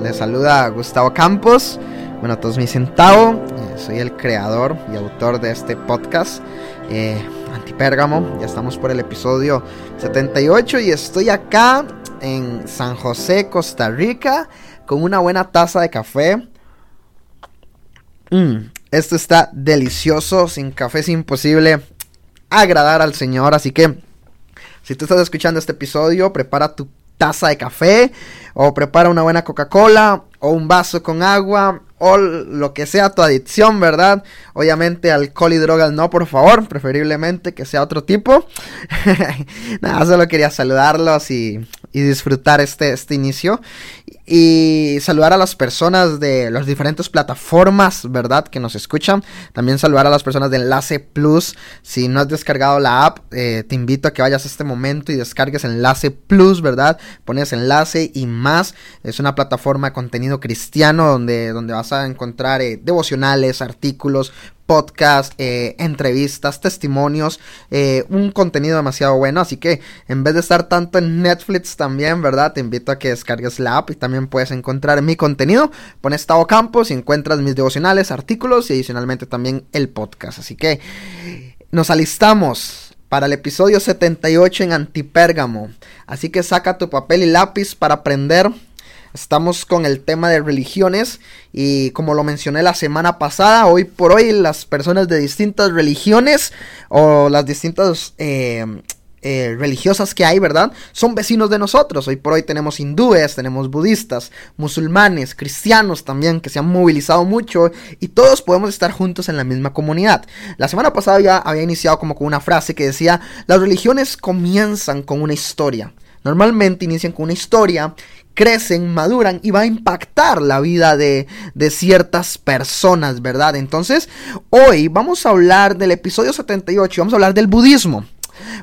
Les saluda Gustavo Campos. Bueno, todos me centavo. Eh, soy el creador y autor de este podcast. Eh, Antipérgamo. Ya estamos por el episodio 78 y estoy acá en San José, Costa Rica, con una buena taza de café. Mm, esto está delicioso. Sin café es imposible agradar al Señor. Así que si tú estás escuchando este episodio, prepara tu taza de café o prepara una buena Coca-Cola o un vaso con agua o lo que sea tu adicción, ¿verdad? Obviamente alcohol y drogas no, por favor, preferiblemente que sea otro tipo. Nada, solo quería saludarlos y, y disfrutar este, este inicio. Y saludar a las personas de las diferentes plataformas, ¿verdad? Que nos escuchan. También saludar a las personas de Enlace Plus. Si no has descargado la app, eh, te invito a que vayas a este momento y descargues Enlace Plus, ¿verdad? Pones enlace y más. Es una plataforma de contenido cristiano donde, donde vas a encontrar eh, devocionales, artículos, podcast, eh, entrevistas, testimonios, eh, un contenido demasiado bueno. Así que en vez de estar tanto en Netflix también, ¿verdad? Te invito a que descargues la app y también puedes encontrar mi contenido. Pones Tavo Campos y encuentras mis devocionales, artículos y adicionalmente también el podcast. Así que nos alistamos para el episodio 78 en Antipérgamo. Así que saca tu papel y lápiz para aprender Estamos con el tema de religiones y como lo mencioné la semana pasada, hoy por hoy las personas de distintas religiones o las distintas eh, eh, religiosas que hay, ¿verdad? Son vecinos de nosotros. Hoy por hoy tenemos hindúes, tenemos budistas, musulmanes, cristianos también que se han movilizado mucho y todos podemos estar juntos en la misma comunidad. La semana pasada ya había iniciado como con una frase que decía, las religiones comienzan con una historia. Normalmente inician con una historia crecen, maduran y va a impactar la vida de, de, ciertas personas, ¿verdad? Entonces, hoy vamos a hablar del episodio 78, vamos a hablar del budismo.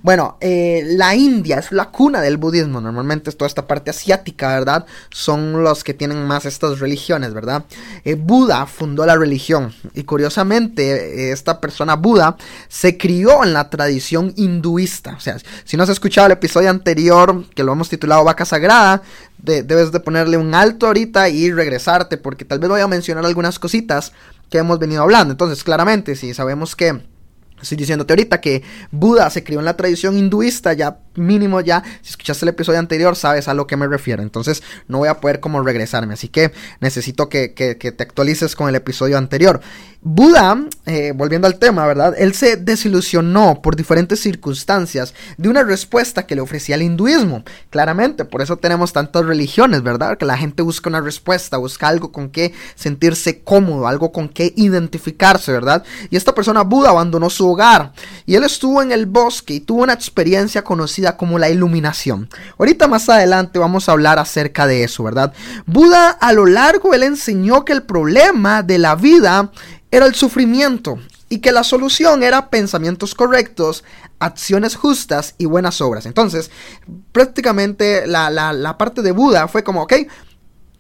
Bueno, eh, la India es la cuna del budismo. Normalmente es toda esta parte asiática, ¿verdad? Son los que tienen más estas religiones, ¿verdad? Eh, Buda fundó la religión. Y curiosamente, eh, esta persona Buda se crió en la tradición hinduista. O sea, si no has escuchado el episodio anterior, que lo hemos titulado Vaca Sagrada, debes de ponerle un alto ahorita y regresarte, porque tal vez voy a mencionar algunas cositas que hemos venido hablando. Entonces, claramente, si sabemos que Estoy diciéndote ahorita que Buda se crió en la tradición hinduista, ya mínimo ya, si escuchaste el episodio anterior, sabes a lo que me refiero. Entonces no voy a poder como regresarme, así que necesito que, que, te actualices con el episodio anterior. Buda, eh, volviendo al tema, ¿verdad? Él se desilusionó por diferentes circunstancias de una respuesta que le ofrecía el hinduismo. Claramente, por eso tenemos tantas religiones, ¿verdad? Que la gente busca una respuesta, busca algo con que sentirse cómodo, algo con que identificarse, ¿verdad? Y esta persona Buda abandonó su hogar y él estuvo en el bosque y tuvo una experiencia conocida como la iluminación. Ahorita más adelante vamos a hablar acerca de eso, ¿verdad? Buda a lo largo él enseñó que el problema de la vida era el sufrimiento y que la solución era pensamientos correctos, acciones justas y buenas obras. Entonces, prácticamente la, la, la parte de Buda fue como, ok,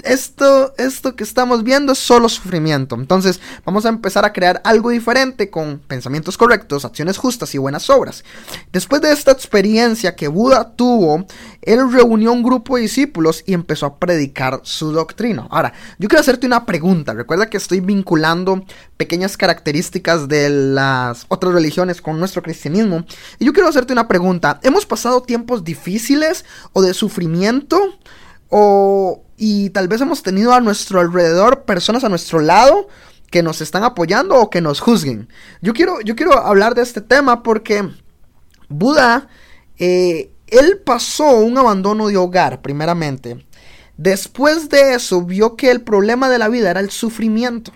esto, esto que estamos viendo es solo sufrimiento. Entonces vamos a empezar a crear algo diferente con pensamientos correctos, acciones justas y buenas obras. Después de esta experiencia que Buda tuvo, él reunió un grupo de discípulos y empezó a predicar su doctrina. Ahora, yo quiero hacerte una pregunta. Recuerda que estoy vinculando pequeñas características de las otras religiones con nuestro cristianismo. Y yo quiero hacerte una pregunta. ¿Hemos pasado tiempos difíciles o de sufrimiento? ¿O y tal vez hemos tenido a nuestro alrededor personas a nuestro lado que nos están apoyando o que nos juzguen. Yo quiero, yo quiero hablar de este tema porque Buda, eh, él pasó un abandono de hogar, primeramente. Después de eso, vio que el problema de la vida era el sufrimiento.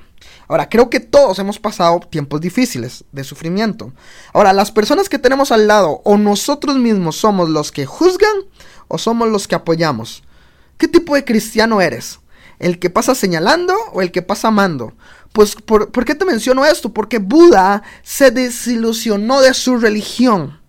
Ahora, creo que todos hemos pasado tiempos difíciles de sufrimiento. Ahora, las personas que tenemos al lado o nosotros mismos somos los que juzgan o somos los que apoyamos. ¿Qué tipo de cristiano eres? ¿El que pasa señalando o el que pasa amando? Pues, ¿por, ¿por qué te menciono esto? Porque Buda se desilusionó de su religión.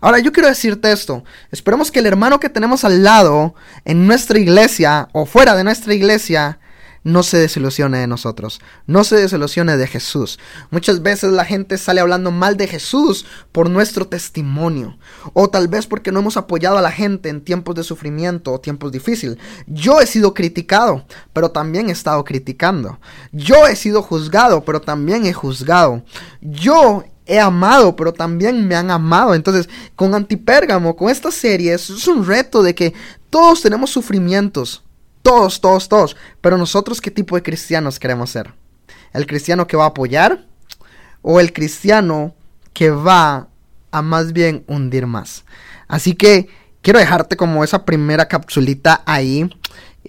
Ahora yo quiero decirte esto. Esperemos que el hermano que tenemos al lado en nuestra iglesia o fuera de nuestra iglesia no se desilusione de nosotros, no se desilusione de Jesús. Muchas veces la gente sale hablando mal de Jesús por nuestro testimonio, o tal vez porque no hemos apoyado a la gente en tiempos de sufrimiento o tiempos difíciles. Yo he sido criticado, pero también he estado criticando. Yo he sido juzgado, pero también he juzgado. Yo he amado, pero también me han amado. Entonces, con Antipérgamo, con esta serie, es un reto de que todos tenemos sufrimientos. Todos, todos, todos. Pero nosotros, ¿qué tipo de cristianos queremos ser? ¿El cristiano que va a apoyar? ¿O el cristiano que va a más bien hundir más? Así que quiero dejarte como esa primera capsulita ahí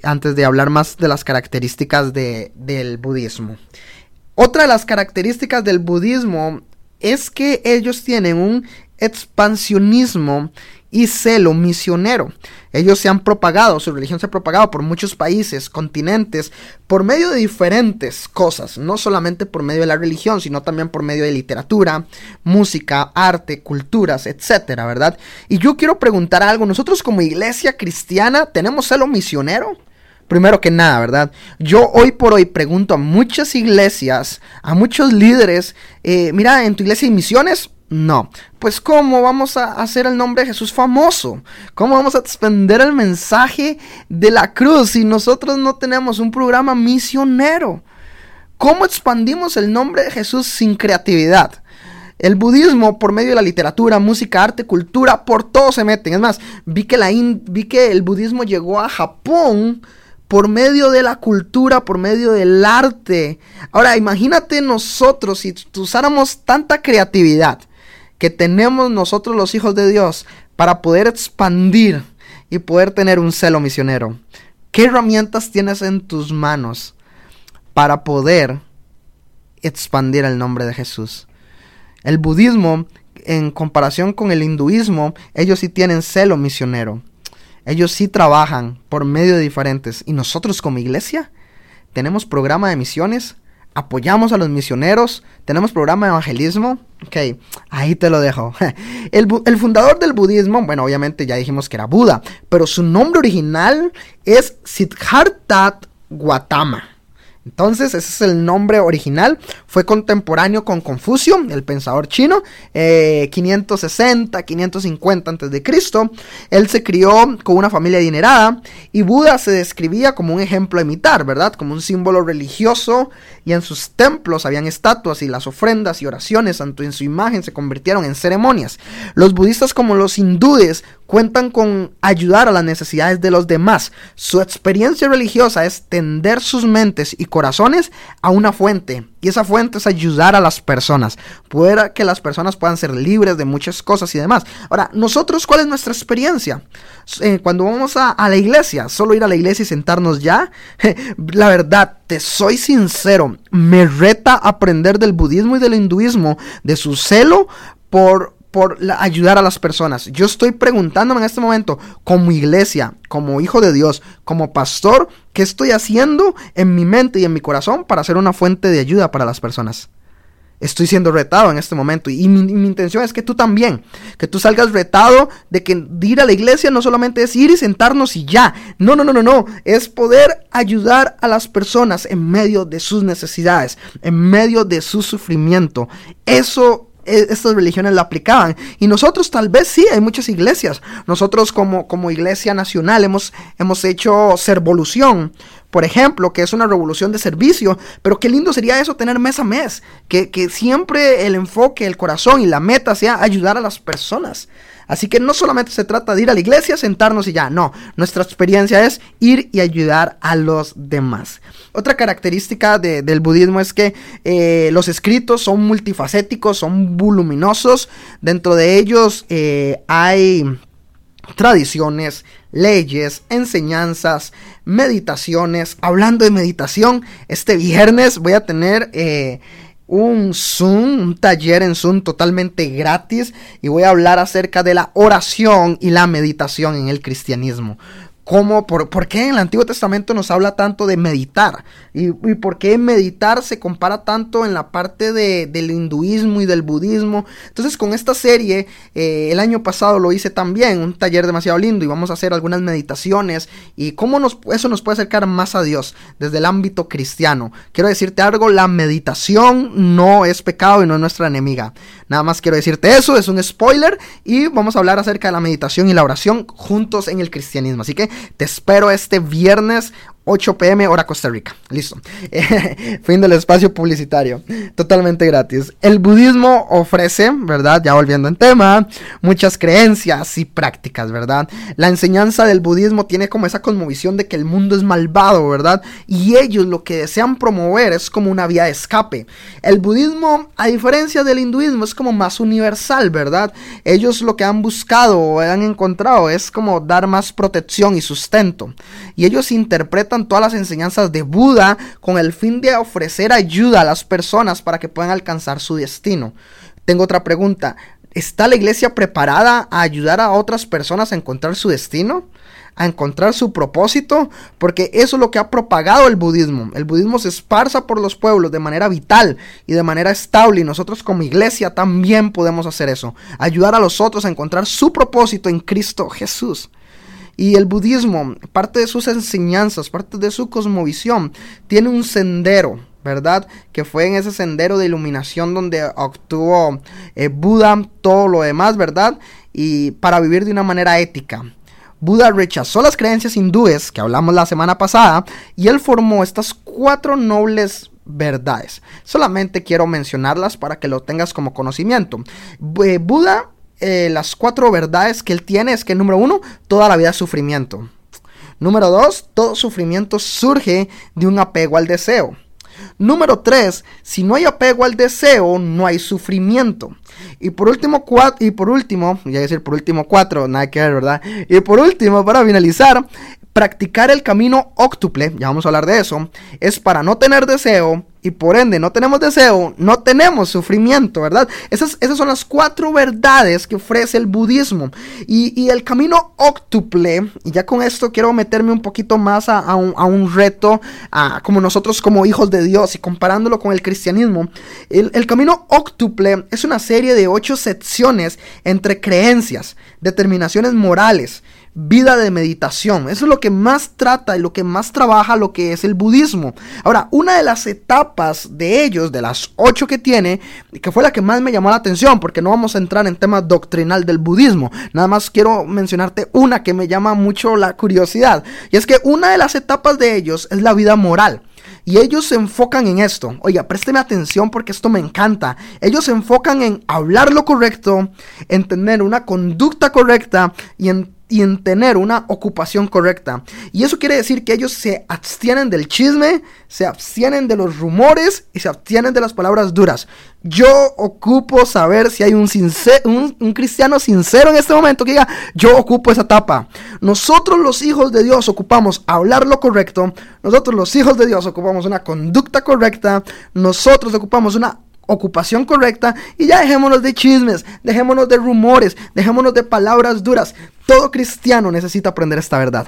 antes de hablar más de las características del budismo. Otra de las características del budismo es que ellos tienen un expansionismo y celo misionero. Ellos se han propagado, su religión se ha propagado por muchos países, continentes, por medio de diferentes cosas, no solamente por medio de la religión, sino también por medio de literatura, música, arte, culturas, etcétera, ¿verdad? Y yo quiero preguntar algo, nosotros como iglesia cristiana tenemos celo misionero? Primero que nada, ¿verdad? Yo hoy por hoy pregunto a muchas iglesias, a muchos líderes, eh, mira, ¿en tu iglesia hay misiones? No. Pues ¿cómo vamos a hacer el nombre de Jesús famoso? ¿Cómo vamos a extender el mensaje de la cruz si nosotros no tenemos un programa misionero? ¿Cómo expandimos el nombre de Jesús sin creatividad? El budismo, por medio de la literatura, música, arte, cultura, por todo se meten. Es más, vi que, la vi que el budismo llegó a Japón por medio de la cultura, por medio del arte. Ahora, imagínate nosotros si usáramos tanta creatividad que tenemos nosotros los hijos de Dios para poder expandir y poder tener un celo misionero. ¿Qué herramientas tienes en tus manos para poder expandir el nombre de Jesús? El budismo, en comparación con el hinduismo, ellos sí tienen celo misionero. Ellos sí trabajan por medio de diferentes. Y nosotros como iglesia tenemos programa de misiones, apoyamos a los misioneros, tenemos programa de evangelismo. Ok, ahí te lo dejo. El, el, fundador del budismo, bueno, obviamente ya dijimos que era Buda, pero su nombre original es Siddhartha Gautama. Entonces, ese es el nombre original. Fue contemporáneo con Confucio, el pensador chino, 560, 550 a.C. Él se crió con una familia adinerada y Buda se describía como un ejemplo a imitar, ¿verdad? Como un símbolo religioso y en sus templos habían estatuas y las ofrendas y oraciones, tanto en su imagen, se convirtieron en ceremonias. Los budistas como los hindúes cuentan con ayudar a las necesidades de los demás. Su experiencia religiosa es tender sus mentes y corazones a una fuente. Y esa fuente es ayudar a las personas. Poder que las personas puedan ser libres de muchas cosas y demás. Ahora, nosotros, ¿cuál es nuestra experiencia? Eh, cuando vamos a, a la iglesia, solo ir a la iglesia y sentarnos ya. la verdad, te soy sincero, me reta aprender del budismo y del hinduismo, de su celo por por ayudar a las personas. Yo estoy preguntándome en este momento, como iglesia, como hijo de Dios, como pastor, ¿qué estoy haciendo en mi mente y en mi corazón para ser una fuente de ayuda para las personas? Estoy siendo retado en este momento y mi, mi, intención es que tú también, que tú salgas retado de que ir a la iglesia no solamente es ir y sentarnos y ya. No, no, no, no, no. Es poder ayudar a las personas en medio de sus necesidades, en medio de su sufrimiento. Eso estas religiones la aplicaban. Y nosotros tal vez sí, hay muchas iglesias. Nosotros como, como iglesia nacional hemos, hemos hecho servolución, por ejemplo, que es una revolución de servicio. Pero qué lindo sería eso tener mes a mes. Que, que siempre el enfoque, el corazón y la meta sea ayudar a las personas. Así que no solamente se trata de ir a la iglesia, sentarnos y ya, no, nuestra experiencia es ir y ayudar a los demás. Otra característica del budismo es que eh, los escritos son multifacéticos, son voluminosos, dentro de ellos eh, hay tradiciones, leyes, enseñanzas, meditaciones. Hablando de meditación, este viernes voy a tener... Eh, un Zoom, un taller en Zoom totalmente gratis y voy a hablar acerca de la oración y la meditación en el cristianismo. Cómo, por, por, qué en el Antiguo Testamento nos habla tanto de meditar y, por qué meditar se compara tanto en la parte de, del hinduismo y del budismo. Entonces con esta serie, eh, el año pasado lo hice también, un taller demasiado lindo y vamos a hacer algunas meditaciones y cómo nos, eso nos puede acercar más a Dios desde el ámbito cristiano. Quiero decirte algo, la meditación no es pecado y no es nuestra enemiga. Nada más quiero decirte eso, es un spoiler y vamos a hablar acerca de la meditación y la oración juntos en el cristianismo. Así que te espero este viernes 8 pm hora Costa Rica. Listo. fin del espacio publicitario. Totalmente gratis. El budismo ofrece, ¿verdad? Ya volviendo en tema, muchas creencias y prácticas, ¿verdad? La enseñanza del budismo tiene como esa cosmovisión de que el mundo es malvado, ¿verdad? Y ellos lo que desean promover es como una vía de escape. El budismo, a diferencia del hinduismo, es como más universal, ¿verdad? Ellos lo que han buscado o han encontrado es como dar más protección y sustento. Y ellos interpretan todas las enseñanzas de Buda con el fin de ofrecer ayuda a las personas para que puedan alcanzar su destino. Tengo otra pregunta. ¿Está la iglesia preparada a ayudar a otras personas a encontrar su destino? a encontrar su propósito, porque eso es lo que ha propagado el budismo. El budismo se esparza por los pueblos de manera vital y de manera estable y nosotros como iglesia también podemos hacer eso, ayudar a los otros a encontrar su propósito en Cristo Jesús. Y el budismo, parte de sus enseñanzas, parte de su cosmovisión, tiene un sendero, ¿verdad? Que fue en ese sendero de iluminación donde obtuvo eh, Buda todo lo demás, ¿verdad? Y para vivir de una manera ética. Buda rechazó las creencias hindúes que hablamos la semana pasada y él formó estas cuatro nobles verdades. Solamente quiero mencionarlas para que lo tengas como conocimiento. Eh, Buda eh, las cuatro verdades que él tiene es que número uno, toda la vida es sufrimiento. Número dos, todo sufrimiento surge de un apego al deseo. Número tres, si no hay apego al deseo, no hay sufrimiento. Y por último, cuatro, y por último, ya decir por último cuatro, nada que ver, ¿verdad? Y por último, para finalizar, practicar el camino óctuple, ya vamos a hablar de eso, es para no tener deseo y por ende no tenemos deseo, no tenemos sufrimiento, ¿verdad? Esas, esas son las cuatro verdades que ofrece el budismo. Y, el camino óctuple, y ya con esto quiero meterme un poquito más a, un, reto, a, como nosotros como hijos de Dios y comparándolo con el cristianismo, el, el camino óctuple es una serie de ocho secciones entre creencias, determinaciones morales, vida de meditación. Eso es lo que más trata y lo que más trabaja lo que es el budismo. Ahora, una de las etapas de ellos, de las ocho que tiene, que fue la que más me llamó la atención, porque no vamos a entrar en tema doctrinal del budismo. Nada más quiero mencionarte una que me llama mucho la curiosidad. Y es que una de las etapas de ellos es la vida moral. Y ellos se enfocan en esto. Oiga, présteme atención porque esto me encanta. Ellos se enfocan en hablar lo correcto, en tener una conducta correcta y en y en tener una ocupación correcta. Y eso quiere decir que ellos se abstienen del chisme, se abstienen de los rumores y se abstienen de las palabras duras. Yo ocupo saber si hay un, un, cristiano sincero en este momento que diga, yo ocupo esa etapa. Nosotros los hijos de Dios ocupamos hablar lo correcto, nosotros los hijos de Dios ocupamos una conducta correcta, nosotros ocupamos una ocupación correcta y ya dejémonos de chismes, dejémonos de rumores, dejémonos de palabras duras. Todo cristiano necesita aprender esta verdad.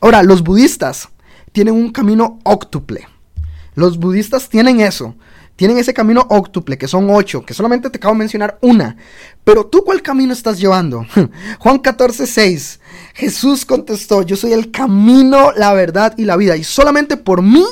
Ahora, los budistas tienen un camino óctuple. Los budistas tienen eso. Tienen ese camino óctuple, que son ocho, que solamente te acabo de mencionar una. Pero tú, ¿cuál camino estás llevando? Juan 14, 6. Jesús contestó, yo soy el camino, la verdad y la vida. Y solamente por mí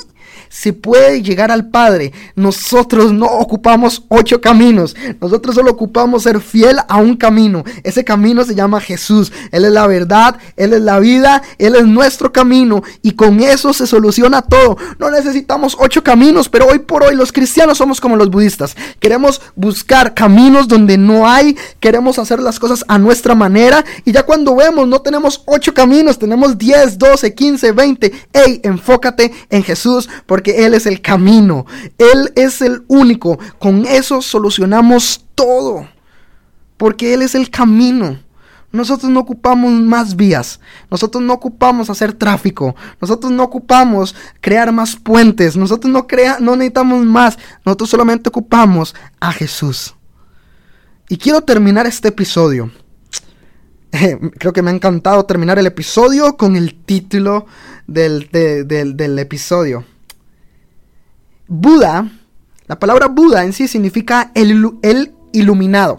se puede llegar al Padre. Nosotros no ocupamos ocho caminos. Nosotros solo ocupamos ser fiel a un camino. Ese camino se llama Jesús. Él es la verdad, Él es la vida, Él es nuestro camino. Y con eso se soluciona todo. No necesitamos ocho caminos, pero hoy por hoy los cristianos somos como los budistas. Queremos buscar caminos donde no hay. Queremos hacer las cosas a nuestra manera. Y ya cuando vemos, no tenemos ocho caminos, tenemos 10, 12, 15, 20. Ey, enfócate en Jesús porque Él es el camino, Él es el único. Con eso solucionamos todo, porque Él es el camino. Nosotros no ocupamos más vías, nosotros no ocupamos hacer tráfico, nosotros no ocupamos crear más puentes, nosotros no, crea no necesitamos más, nosotros solamente ocupamos a Jesús. Y quiero terminar este episodio creo que me ha encantado terminar el episodio con el título del, del episodio. Buda, la palabra Buda en sí significa el, iluminado.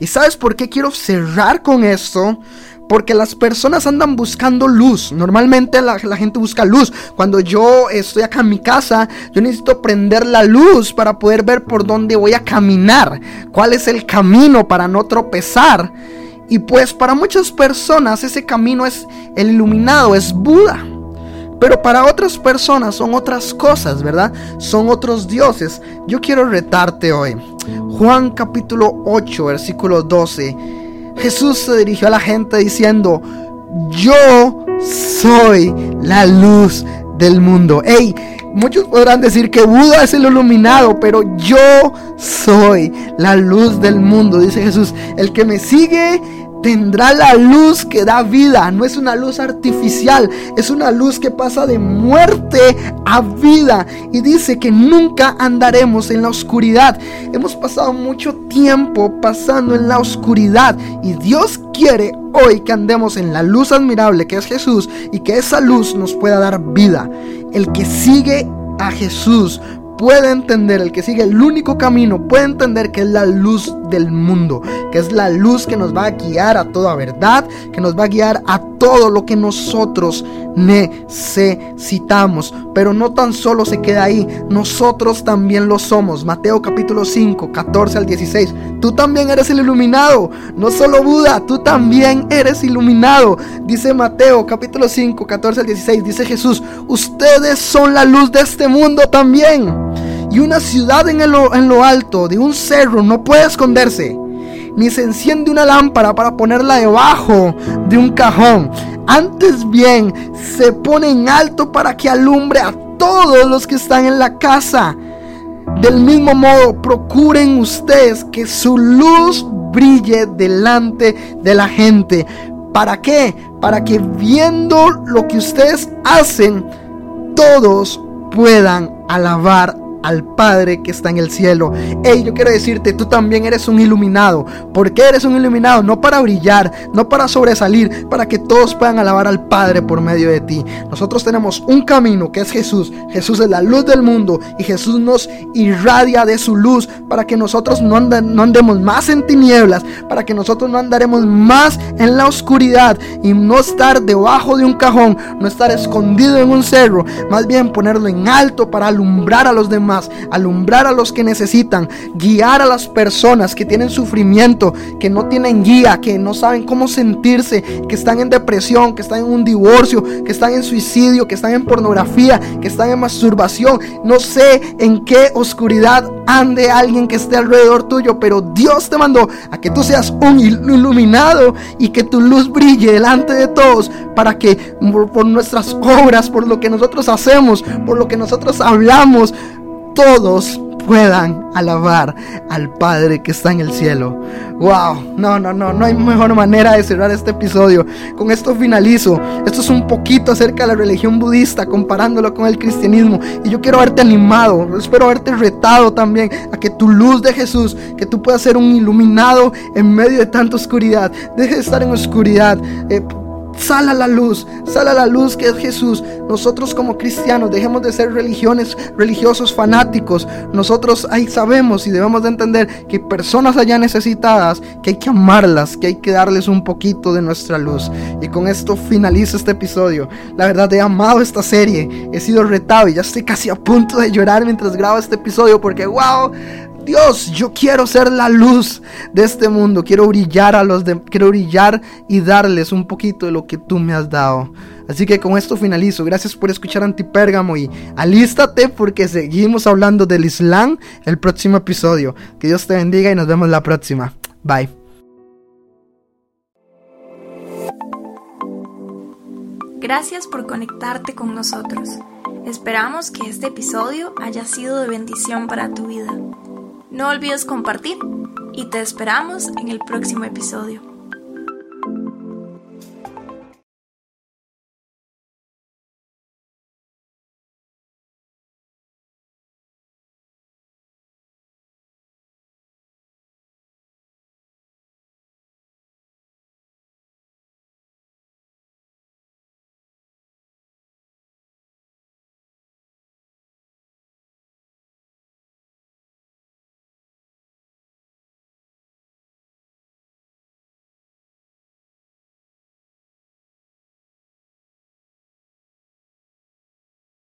¿Y sabes por qué quiero cerrar con esto? Porque las personas andan buscando luz. Normalmente la, gente busca luz. Cuando yo estoy acá en mi casa, yo necesito prender la luz para poder ver por dónde voy a caminar. Cuál es el camino para no tropezar. Y pues para muchas personas ese camino es el iluminado, es Buda. Pero para otras personas son otras cosas, ¿verdad? Son otros dioses. Yo quiero retarte hoy. Juan capítulo 8, versículo 12. Jesús se dirigió a la gente diciendo, yo soy la luz del mundo. Hey, muchos podrán decir que Buda es el iluminado, pero yo soy la luz del mundo, dice Jesús. El que me sigue tendrá la luz que da vida. No es una luz artificial, es una luz que pasa de muerte a vida. Y dice que nunca andaremos en la oscuridad. Hemos pasado mucho tiempo pasando en la oscuridad. Y Dios quiere hoy que andemos en la luz admirable que es Jesús y que esa luz nos pueda dar vida. El que sigue a Jesús puede entender, el que sigue el único camino, puede entender que es la luz del mundo, que es la luz que nos va a guiar a toda verdad, que nos va a guiar a todo lo que nosotros necesitamos. Pero no tan solo se queda ahí, nosotros también lo somos. Mateo capítulo 5, 14 al 16. Tú también eres el iluminado, no solo Buda, tú también eres iluminado. Dice Mateo capítulo 5, 14 al 16. Dice Jesús, ustedes son la luz de este mundo también. Y una ciudad en, en lo alto de un cerro no puede esconderse ni se enciende una lámpara para ponerla debajo de un cajón. Antes bien, se pone en alto para que alumbre a todos los que están en la casa. Del mismo modo, procuren ustedes que su luz brille delante de la gente. ¿Para qué? Para que viendo lo que ustedes hacen, todos puedan alabar al Padre que está en el cielo. Hey, yo quiero decirte, tú también eres un iluminado. ¿Por qué eres un iluminado? No para brillar, no para sobresalir, para que todos puedan alabar al Padre por medio de ti. Nosotros tenemos un camino que es Jesús. Jesús es la luz del mundo y Jesús nos irradia de su luz para que nosotros no, no andemos más en tinieblas, para que nosotros no andaremos más en la oscuridad y no estar debajo de un cajón, no estar escondido en un cerro, más bien ponerlo en alto para alumbrar a los demás alumbrar a los que necesitan, guiar a las personas que tienen sufrimiento, que no tienen guía, que no saben cómo sentirse, que están en depresión, que están en un divorcio, que están en suicidio, que están en pornografía, que están en masturbación. No sé en qué oscuridad ande alguien que esté alrededor tuyo, pero Dios te mandó a que tú seas un iluminado y que tu luz brille delante de todos para que por nuestras obras, por lo que nosotros hacemos, por lo que nosotros hablamos, todos puedan alabar al Padre que está en el cielo. Wow, no, no, no, no hay mejor manera de cerrar este episodio. Con esto finalizo. Esto es un poquito acerca de la religión budista, comparándolo con el cristianismo. Y yo quiero verte animado, espero verte retado también a que tu luz de Jesús, que tú puedas ser un iluminado en medio de tanta oscuridad. Deje de estar en oscuridad. Eh, Sal a la luz, sal a la luz que es Jesús. Nosotros como cristianos dejemos de ser religiones, religiosos fanáticos. Nosotros ahí sabemos y debemos de entender que personas allá necesitadas, que hay que amarlas, que hay que darles un poquito de nuestra luz. Y con esto finalizo este episodio. La verdad he amado esta serie, he sido retado y ya estoy casi a punto de llorar mientras grabo este episodio porque wow, Dios, yo quiero ser la luz de este mundo. Quiero brillar a los de, quiero brillar y darles un poquito de lo que tú me has dado. Así que con esto finalizo. Gracias por escuchar Antipérgamo y alístate porque seguimos hablando del Islam el próximo episodio. Que Dios te bendiga y nos vemos la próxima. Bye. Gracias por conectarte con nosotros. Esperamos que este episodio haya sido de bendición para tu vida. No olvides compartir y te esperamos en el próximo episodio.